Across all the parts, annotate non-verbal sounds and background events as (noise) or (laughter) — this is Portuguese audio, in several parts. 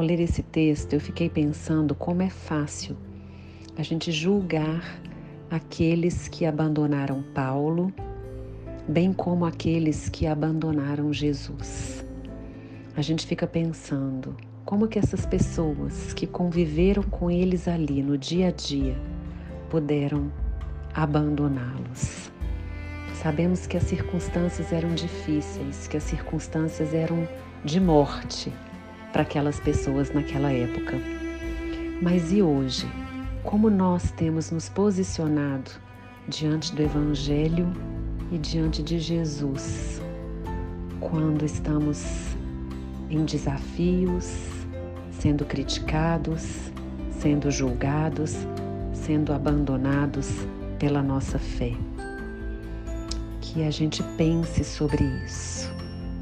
Ao ler esse texto, eu fiquei pensando como é fácil a gente julgar aqueles que abandonaram Paulo, bem como aqueles que abandonaram Jesus. A gente fica pensando como que essas pessoas que conviveram com eles ali no dia a dia puderam abandoná-los. Sabemos que as circunstâncias eram difíceis, que as circunstâncias eram de morte para aquelas pessoas naquela época. Mas e hoje? Como nós temos nos posicionado diante do Evangelho e diante de Jesus quando estamos em desafios, sendo criticados, sendo julgados, sendo abandonados pela nossa fé? que a gente pense sobre isso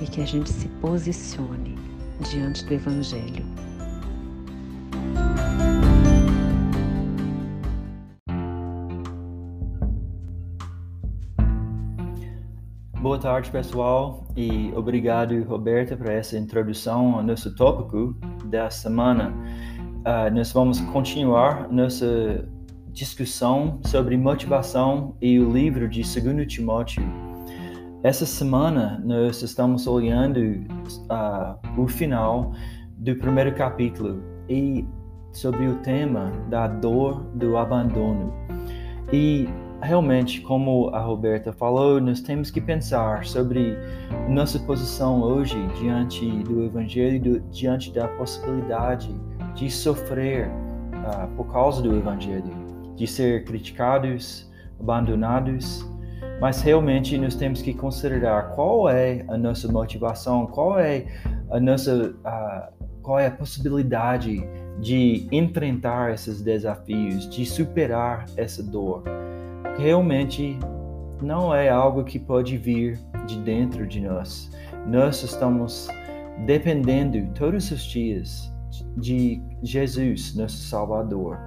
e que a gente se posicione diante do Evangelho. Boa tarde, pessoal, e obrigado, Roberta, por essa introdução ao nosso tópico da semana. Uh, nós vamos continuar nossa discussão sobre motivação e o livro de 2 Timóteo. Essa semana nós estamos olhando uh, o final do primeiro capítulo e sobre o tema da dor do abandono. E realmente, como a Roberta falou, nós temos que pensar sobre nossa posição hoje diante do Evangelho, diante da possibilidade de sofrer uh, por causa do Evangelho de ser criticados, abandonados, mas realmente nós temos que considerar qual é a nossa motivação, qual é a nossa qual é a possibilidade de enfrentar esses desafios, de superar essa dor. Realmente não é algo que pode vir de dentro de nós. Nós estamos dependendo todos os dias de Jesus, nosso Salvador.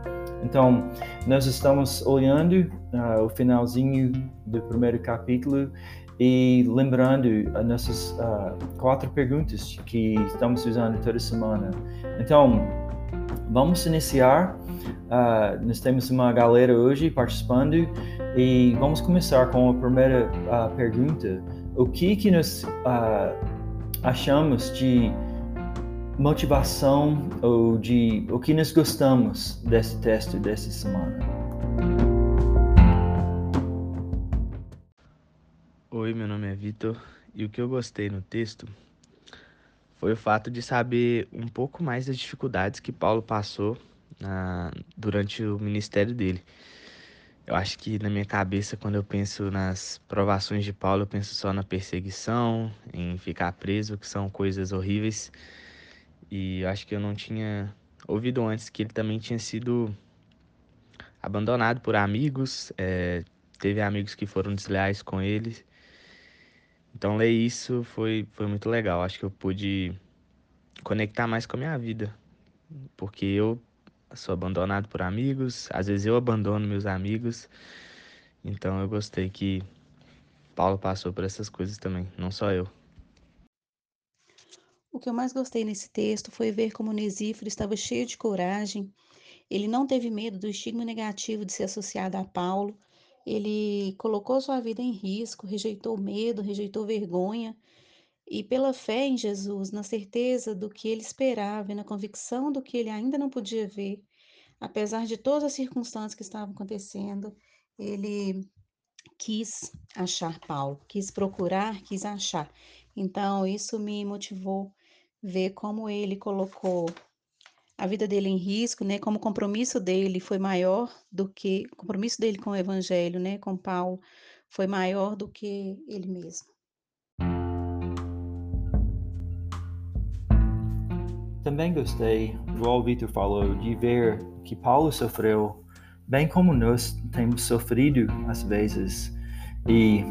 Então, nós estamos olhando uh, o finalzinho do primeiro capítulo e lembrando as nossas uh, quatro perguntas que estamos usando toda semana. Então, vamos iniciar. Uh, nós temos uma galera hoje participando e vamos começar com a primeira pergunta. O que que nós achamos de motivação ou de o que nós gostamos desse texto dessa semana. Oi, meu nome é Vitor e o que eu gostei no texto foi o fato de saber um pouco mais das dificuldades que Paulo passou na, durante o ministério dele. Eu acho que na minha cabeça, quando eu penso nas provações de Paulo, eu penso só na perseguição, em ficar preso, que são coisas horríveis. E acho que eu não tinha ouvido antes que ele também tinha sido abandonado por amigos, é, teve amigos que foram desleais com ele. Então ler isso foi, foi muito legal. Acho que eu pude conectar mais com a minha vida. Porque eu sou abandonado por amigos, às vezes eu abandono meus amigos. Então eu gostei que Paulo passou por essas coisas também, não só eu. O que eu mais gostei nesse texto foi ver como Nesíforo estava cheio de coragem. Ele não teve medo do estigma negativo de ser associado a Paulo. Ele colocou sua vida em risco, rejeitou medo, rejeitou vergonha. E pela fé em Jesus, na certeza do que ele esperava e na convicção do que ele ainda não podia ver, apesar de todas as circunstâncias que estavam acontecendo, ele quis achar Paulo, quis procurar, quis achar. Então, isso me motivou ver como ele colocou a vida dele em risco, né? Como o compromisso dele foi maior do que o compromisso dele com o evangelho, né, com Paulo, foi maior do que ele mesmo. Também gostei, igual o Vitor falou, de ver que Paulo sofreu, bem como nós temos sofrido às vezes. E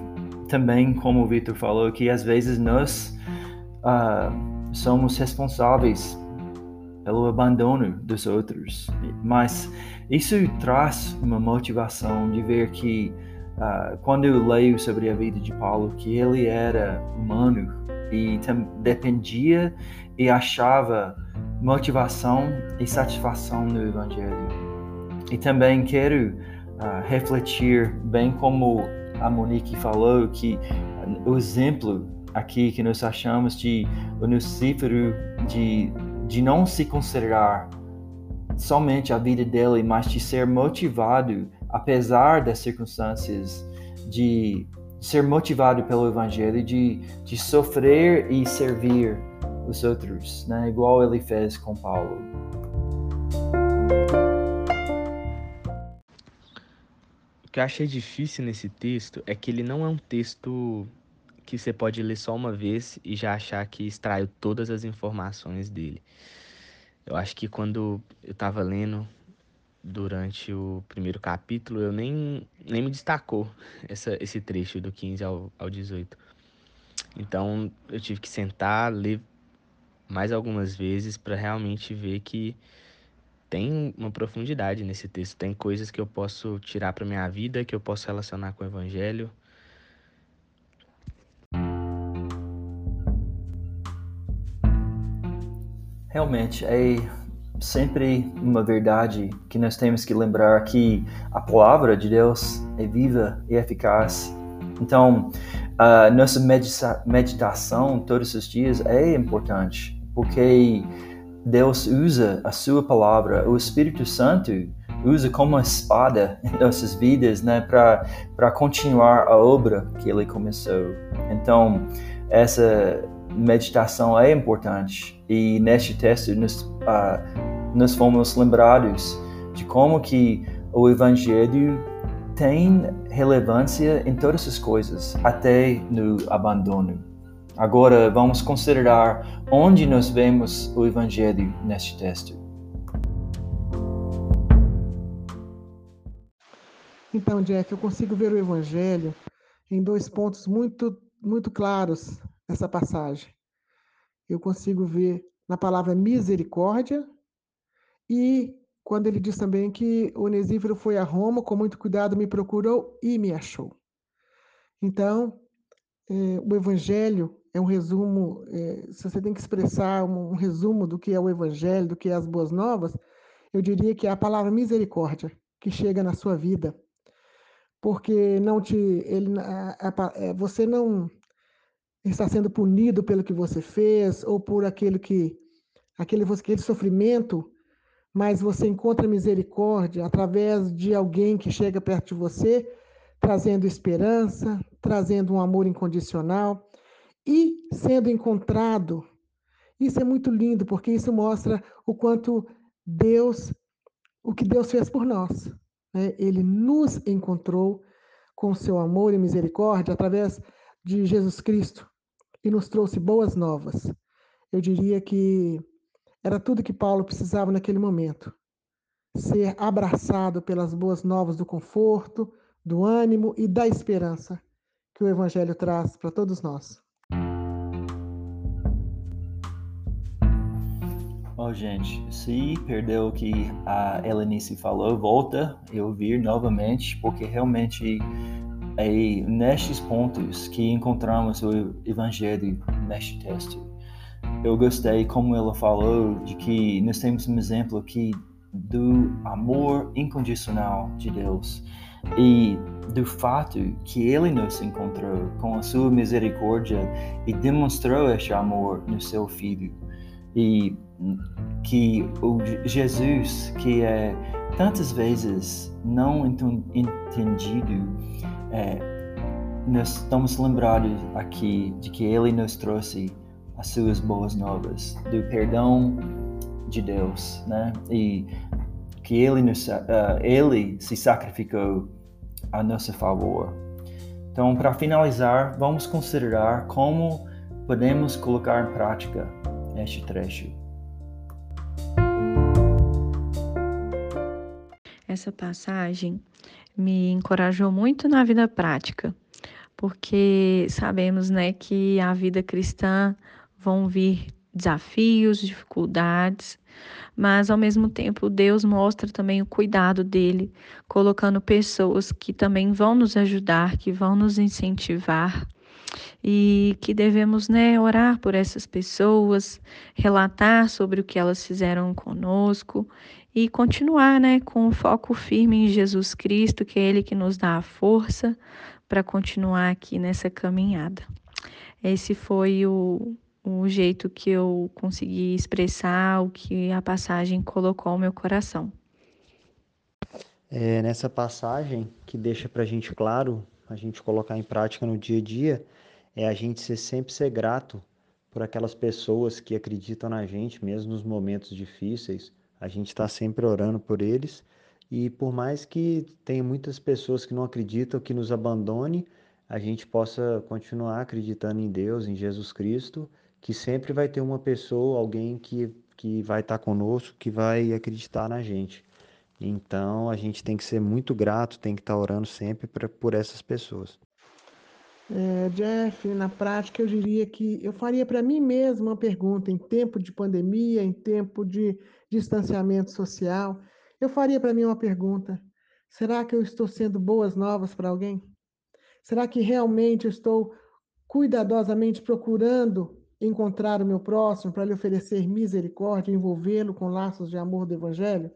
também, como o Vitor falou, que às vezes nós uh, somos responsáveis pelo abandono dos outros. Mas isso traz uma motivação de ver que uh, quando eu leio sobre a vida de Paulo, que ele era humano e dependia e achava motivação e satisfação no Evangelho. E também quero uh, refletir, bem como a Monique falou, que o exemplo aqui que nós achamos de o Lucífero de, de não se considerar somente a vida dele, mas de ser motivado, apesar das circunstâncias, de ser motivado pelo Evangelho, de, de sofrer e servir os outros, né? igual ele fez com Paulo. O que eu achei difícil nesse texto é que ele não é um texto que você pode ler só uma vez e já achar que extraiu todas as informações dele. Eu acho que quando eu estava lendo durante o primeiro capítulo, eu nem, nem me destacou (laughs) essa, esse trecho do 15 ao, ao 18. Então eu tive que sentar, ler mais algumas vezes para realmente ver que tem uma profundidade nesse texto, tem coisas que eu posso tirar para minha vida, que eu posso relacionar com o evangelho. Realmente é sempre uma verdade que nós temos que lembrar que a palavra de Deus é viva e eficaz. Então, a nossa meditação todos os dias é importante, porque Deus usa a sua palavra, o Espírito Santo usa como espada em nossas vidas, né, para continuar a obra que ele começou. Então, essa meditação é importante e neste texto nós, uh, nós fomos lembrados de como que o Evangelho tem relevância em todas as coisas, até no abandono. Agora vamos considerar onde nós vemos o Evangelho neste texto. Então, Jeff, eu consigo ver o Evangelho em dois pontos muito, muito claros nessa passagem. Eu consigo ver na palavra misericórdia e quando ele diz também que o Onesífero foi a Roma, com muito cuidado me procurou e me achou. Então, é, o Evangelho é um resumo, é, se você tem que expressar um, um, resumo do que é o Evangelho, do que é as boas novas, eu diria que é a palavra misericórdia que chega na sua vida. Porque não te, ele, é, você não está sendo punido pelo que você fez ou por aquele que aquele, aquele sofrimento, mas você encontra misericórdia através de alguém que chega perto de você, trazendo esperança, trazendo um amor incondicional e sendo encontrado. Isso é muito lindo, porque isso mostra o quanto Deus, o que Deus fez por nós. Né? Ele nos encontrou com seu amor e misericórdia através de Jesus Cristo e nos trouxe boas novas. Eu diria que era tudo que Paulo precisava naquele momento. Ser abraçado pelas boas novas do conforto, do ânimo e da esperança que o Evangelho traz para todos nós. Oh, gente, se perdeu o que a Helenice falou, volta e ouvir novamente, porque realmente é nestes pontos que encontramos o Evangelho neste texto. Eu gostei como ela falou de que nós temos um exemplo aqui do amor incondicional de Deus e do fato que Ele nos encontrou com a sua misericórdia e demonstrou este amor no seu Filho e que o Jesus que é tantas vezes não entendido é, nós estamos lembrados aqui de que Ele nos trouxe as suas boas novas, do perdão de Deus, né? E que Ele, nos, uh, ele se sacrificou a nosso favor. Então, para finalizar, vamos considerar como podemos colocar em prática este trecho. Essa passagem me encorajou muito na vida prática, porque sabemos, né, que a vida cristã vão vir desafios, dificuldades, mas ao mesmo tempo Deus mostra também o cuidado dele, colocando pessoas que também vão nos ajudar, que vão nos incentivar. e que devemos né, orar por essas pessoas, relatar sobre o que elas fizeram conosco e continuar né, com o foco firme em Jesus Cristo, que é Ele que nos dá a força para continuar aqui nessa caminhada. Esse foi o, o jeito que eu consegui expressar o que a passagem colocou ao meu coração. É, nessa passagem, que deixa para a gente claro, a gente colocar em prática no dia a dia, é a gente ser, sempre ser grato por aquelas pessoas que acreditam na gente, mesmo nos momentos difíceis. A gente está sempre orando por eles. E por mais que tenha muitas pessoas que não acreditam, que nos abandone, a gente possa continuar acreditando em Deus, em Jesus Cristo, que sempre vai ter uma pessoa, alguém que, que vai estar tá conosco, que vai acreditar na gente. Então a gente tem que ser muito grato, tem que estar tá orando sempre pra, por essas pessoas. É, Jeff, na prática eu diria que eu faria para mim mesmo uma pergunta em tempo de pandemia, em tempo de distanciamento social, eu faria para mim uma pergunta: será que eu estou sendo boas novas para alguém? Será que realmente eu estou cuidadosamente procurando encontrar o meu próximo para lhe oferecer misericórdia, envolvê-lo com laços de amor do Evangelho?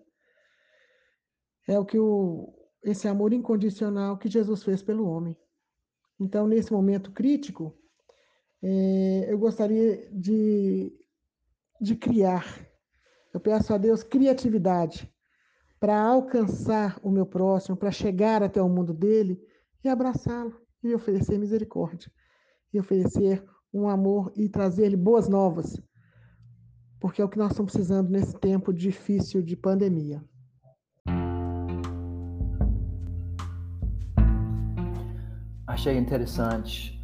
É o que o, esse amor incondicional que Jesus fez pelo homem. Então, nesse momento crítico, é, eu gostaria de, de criar. Eu peço a Deus criatividade para alcançar o meu próximo, para chegar até o mundo dele e abraçá-lo e oferecer misericórdia, e oferecer um amor e trazer-lhe boas novas, porque é o que nós estamos precisando nesse tempo difícil de pandemia. achei interessante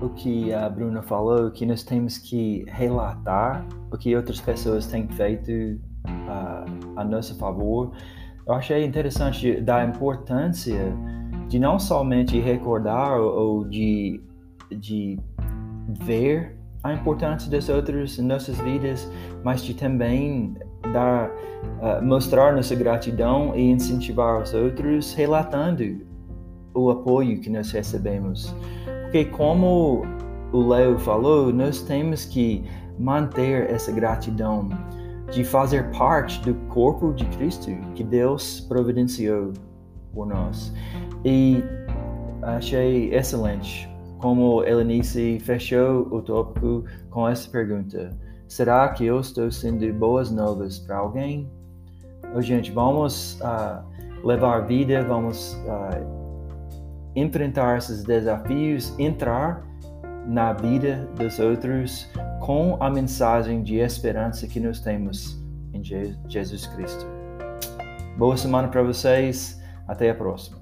o que a Bruna falou, que nós temos que relatar o que outras pessoas têm feito uh, a nosso favor. Eu achei interessante da importância de não somente recordar ou de, de ver a importância das outras nossas vidas, mas de também dar, uh, mostrar nossa gratidão e incentivar os outros relatando o apoio que nós recebemos. Porque, como o Leo falou, nós temos que manter essa gratidão de fazer parte do corpo de Cristo que Deus providenciou por nós. E achei excelente como Elenice fechou o tópico com essa pergunta: Será que eu estou sendo boas novas para alguém? Oh, gente, vamos uh, levar vida, vamos uh, enfrentar esses desafios, entrar na vida dos outros com a mensagem de esperança que nós temos em Jesus Cristo. Boa semana para vocês. Até a próxima.